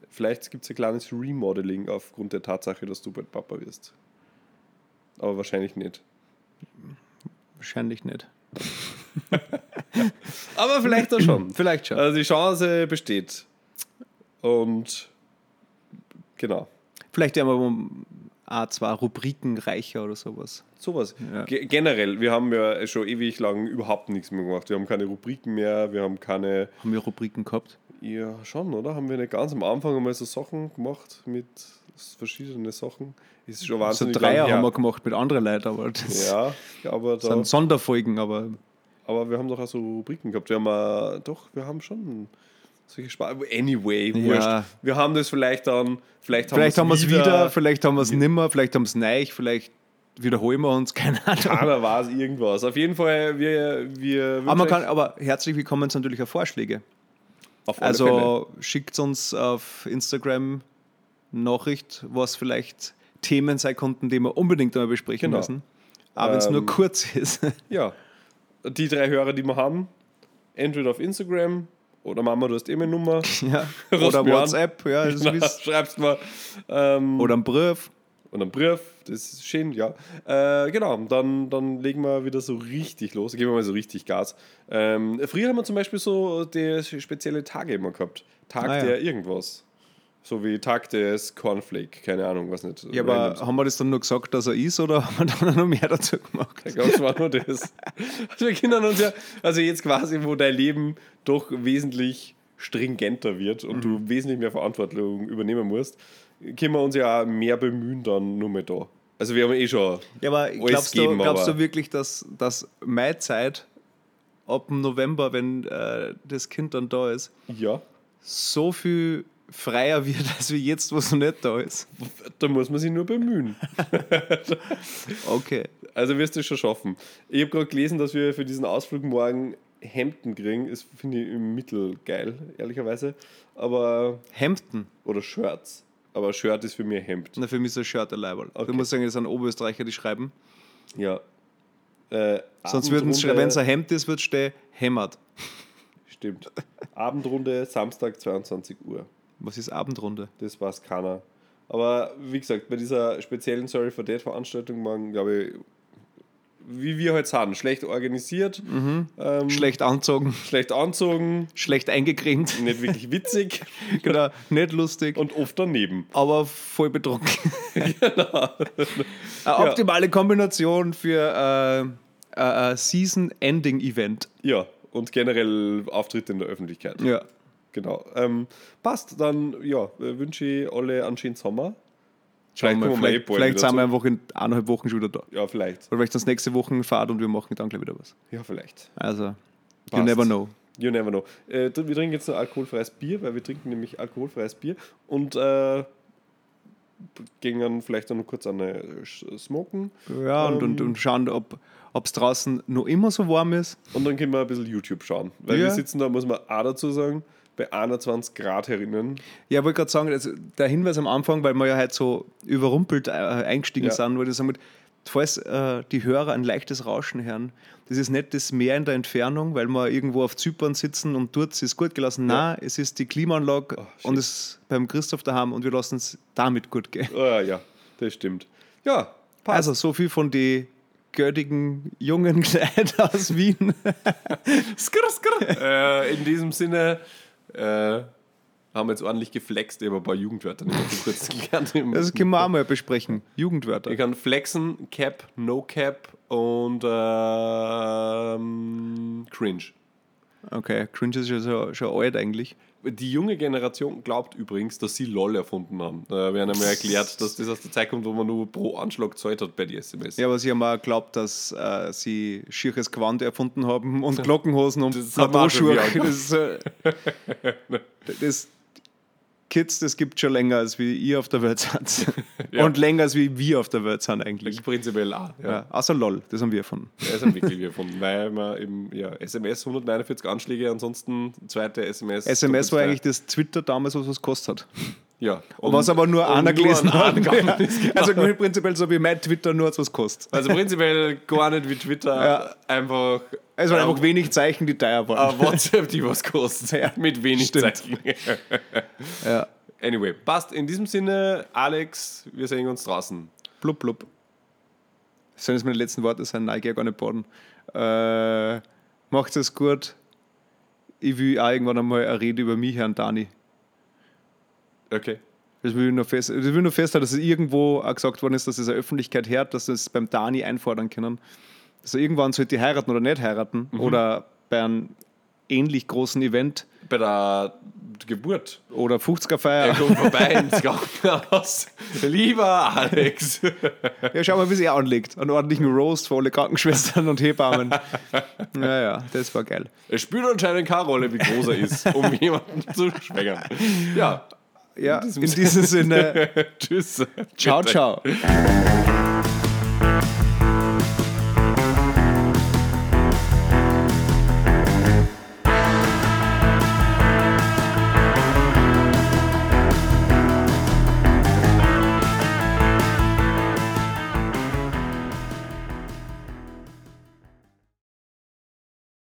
Vielleicht gibt es ein kleines Remodeling aufgrund der Tatsache, dass du bald Papa wirst. Aber wahrscheinlich nicht. Wahrscheinlich nicht. Aber vielleicht auch schon. Vielleicht schon. Also die Chance besteht. Und genau. Vielleicht haben wir um A2 Rubriken reicher oder sowas. Sowas. Ja. Ge generell, wir haben ja schon ewig lang überhaupt nichts mehr gemacht. Wir haben keine Rubriken mehr, wir haben keine. Haben wir Rubriken gehabt? Ja, schon, oder? Haben wir nicht ganz am Anfang einmal so Sachen gemacht mit verschiedenen Sachen? Ist schon So wahnsinnig Dreier lang her. haben wir gemacht mit anderen Leuten, aber das Ja, aber da, sind Sonderfolgen, aber Aber wir haben doch auch so Rubriken gehabt. Wir haben äh, doch, wir haben schon solche Spaß. Anyway, Ja. wurscht. Wir haben das vielleicht dann, vielleicht haben vielleicht haben wir es wieder, wieder, vielleicht haben wir es nimmer, vielleicht haben wir es neich, vielleicht wiederholen wir uns, keine Ahnung. Keiner weiß irgendwas. Auf jeden Fall, wir, wir Aber, man kann, aber herzlich willkommen natürlich auch Vorschläge. auf. Also schickt uns auf Instagram Nachricht, was vielleicht Themen sein konnten, die wir unbedingt einmal besprechen Genau. müssen. Aber wenn es nur Ähm, kurz ist. Ja, die drei Hörer, die wir haben, entweder auf Instagram oder Mama, du hast eh meine Nummer. ja. Oder mir an. WhatsApp, ja, das wisst. Schreibst mal. Ähm, Oder ein Brief. und einen Brief, das ist schön, ja. Äh, genau, dann, dann legen wir wieder so richtig los, geben wir mal so richtig Gas. Ähm, früher haben wir zum Beispiel so die spezielle Tage immer gehabt. Tag Ah, ja. der irgendwas. So wie Tag des Cornflake, keine Ahnung, was nicht. Ja, aber haben wir das dann nur gesagt, dass er ist oder haben wir dann noch mehr dazu gemacht? Ich glaube, es war nur das. Also wir können uns ja, also jetzt quasi, wo dein Leben doch wesentlich stringenter wird und Mhm. du wesentlich mehr Verantwortung übernehmen musst, können wir uns ja auch mehr bemühen dann nur mehr da. Also wir haben eh schon Ja, aber glaubst, du, geben, glaubst aber du wirklich, dass, dass meine Zeit ab dem November, wenn äh, das Kind dann da ist, ja, so viel freier wird, als wie jetzt, wo es nicht da ist? da muss man sich nur bemühen. Okay. Also wirst du es schon schaffen. Ich habe gerade gelesen, dass wir für diesen Ausflug morgen Hemden kriegen. Das finde ich im Mittel geil, ehrlicherweise. Aber, Hemden. oder Shirts. Aber Shirt ist für mich Hemd. Na, für mich ist ein Shirt ein Leiberl. Okay. Du musst sagen, das sind Oberösterreicher, die schreiben. Ja. Äh, Sonst würden es, Abendrunde- wenn es ein Hemd ist, wird stehen hämmert. Stimmt. Abendrunde, Samstag, 22 Uhr. Was ist Abendrunde? Das weiß keiner. Aber wie gesagt, bei dieser speziellen Sorry for Dead Veranstaltung morgen, glaube ich, wie wir heute sind, schlecht organisiert, ähm, Schlecht anzogen, schlecht anzogen, schlecht eingecremt, nicht wirklich witzig genau, nicht lustig, und oft daneben. aber voll betrunken. Genau. Eine optimale Kombination für äh, äh, äh, Season-Ending-Event. Ja, und generell Auftritte in der Öffentlichkeit. Ja. Genau. Ähm, passt, dann ja, äh, wünsche ich alle einen schönen Sommer. Schauen wir, eh vielleicht vielleicht wieder sind wir einfach in eineinhalb Wochen schon wieder da. Ja, vielleicht. Oder vielleicht das nächste Woche fahrt und wir machen dann gleich wieder was. Ja, vielleicht. Also, you Passt. never know. You never know. Äh, wir trinken jetzt noch alkoholfreies Bier, weil wir trinken nämlich alkoholfreies Bier und äh, gehen dann vielleicht noch kurz an eine Sch- Smoken Ja, und, und, Ähm. und schauen, ob es draußen noch immer so warm ist. und dann können wir ein bisschen YouTube schauen. Weil Ja. wir sitzen da, muss man auch dazu sagen, bei 21 Grad herinnen. Ja, ich wollte gerade sagen, also der Hinweis am Anfang, weil wir ja halt so überrumpelt äh, eingestiegen Ja. sind, wollte ich sagen, falls äh, die Hörer ein leichtes Rauschen hören, das ist nicht das Meer in der Entfernung, weil wir irgendwo auf Zypern sitzen und dort ist gut gelassen. Nein, es ist die Klimaanlage Oh, und es beim Christoph daheim und wir lassen es damit gut gehen. Oh, ja, ja, das stimmt. Ja, passt. Also so viel von den göttigen jungen Kleid aus Wien. Skrr, skrr. äh, in diesem Sinne äh, haben wir jetzt ordentlich geflext über ein paar Jugendwörter. Kurz gelernt. Das können wir auch mal besprechen. Jugendwörter. Ich kann flexen, Cap, No Cap und ähm, Cringe. Okay, Cringe ist ja schon, schon alt eigentlich. Die junge Generation glaubt übrigens, dass sie LOL erfunden haben. Da werden einmal erklärt, dass das aus der Zeit kommt, wo man nur pro Anschlag gezahlt hat bei die SMS. Ja, aber sie haben auch geglaubt, dass äh, sie schieres Gewand erfunden haben und Glockenhosen und Das Plateauschuhe. wieder Das, äh, das Kids, das gibt schon länger, als wie ihr auf der Welt seid. Ja. Und länger, als wie wir auf der Welt sind eigentlich. Prinzipiell auch. Ja. Ja. Außer LOL, das haben wir erfunden. Das haben wirklich wir erfunden, weil man eben ja, SMS 149 Anschläge, ansonsten zweite SMS. SMS war eigentlich das Twitter damals, was was gekostet hat. Ja. Und was aber nur einer gelesen hat. gegangen ist, genau. Also prinzipiell so wie mein Twitter, nur was kostet. Also prinzipiell gar nicht wie Twitter, Ja. einfach. Es waren ähm, einfach wenig Zeichen, die teuer waren. äh, WhatsApp, die was kostet. Ja, Mit wenig stimmt. Zeichen. Ja. Anyway, passt. In diesem Sinne, Alex, wir sehen uns draußen. Blub, blub. Das sollen jetzt meine letzten Worte sein. Nein, ich gehe gar nicht baden. Äh, macht es gut. Ich will auch irgendwann einmal eine Rede über mich hören, Dani. Okay. Das will ich nur, fest, ich will nur festhalten, dass es irgendwo auch gesagt worden ist, dass es eine Öffentlichkeit hört, dass sie es beim Dani einfordern können. Also irgendwann sollte die heiraten oder nicht heiraten. Oder bei einem ähnlich großen Event Bei der Geburt. oder 50er Er kommt vorbei ins Krankenhaus. Lieber Alex. Ja, schau mal, wie sie anlegt. Einen ordentlichen Roast für alle Krankenschwestern und Hebammen. Naja, das war geil. Es spielt anscheinend keine Rolle, wie groß er ist, um jemanden zu schwängern. Ja. Ja, in diesem Sinne, Tschüss. ciao, ciao.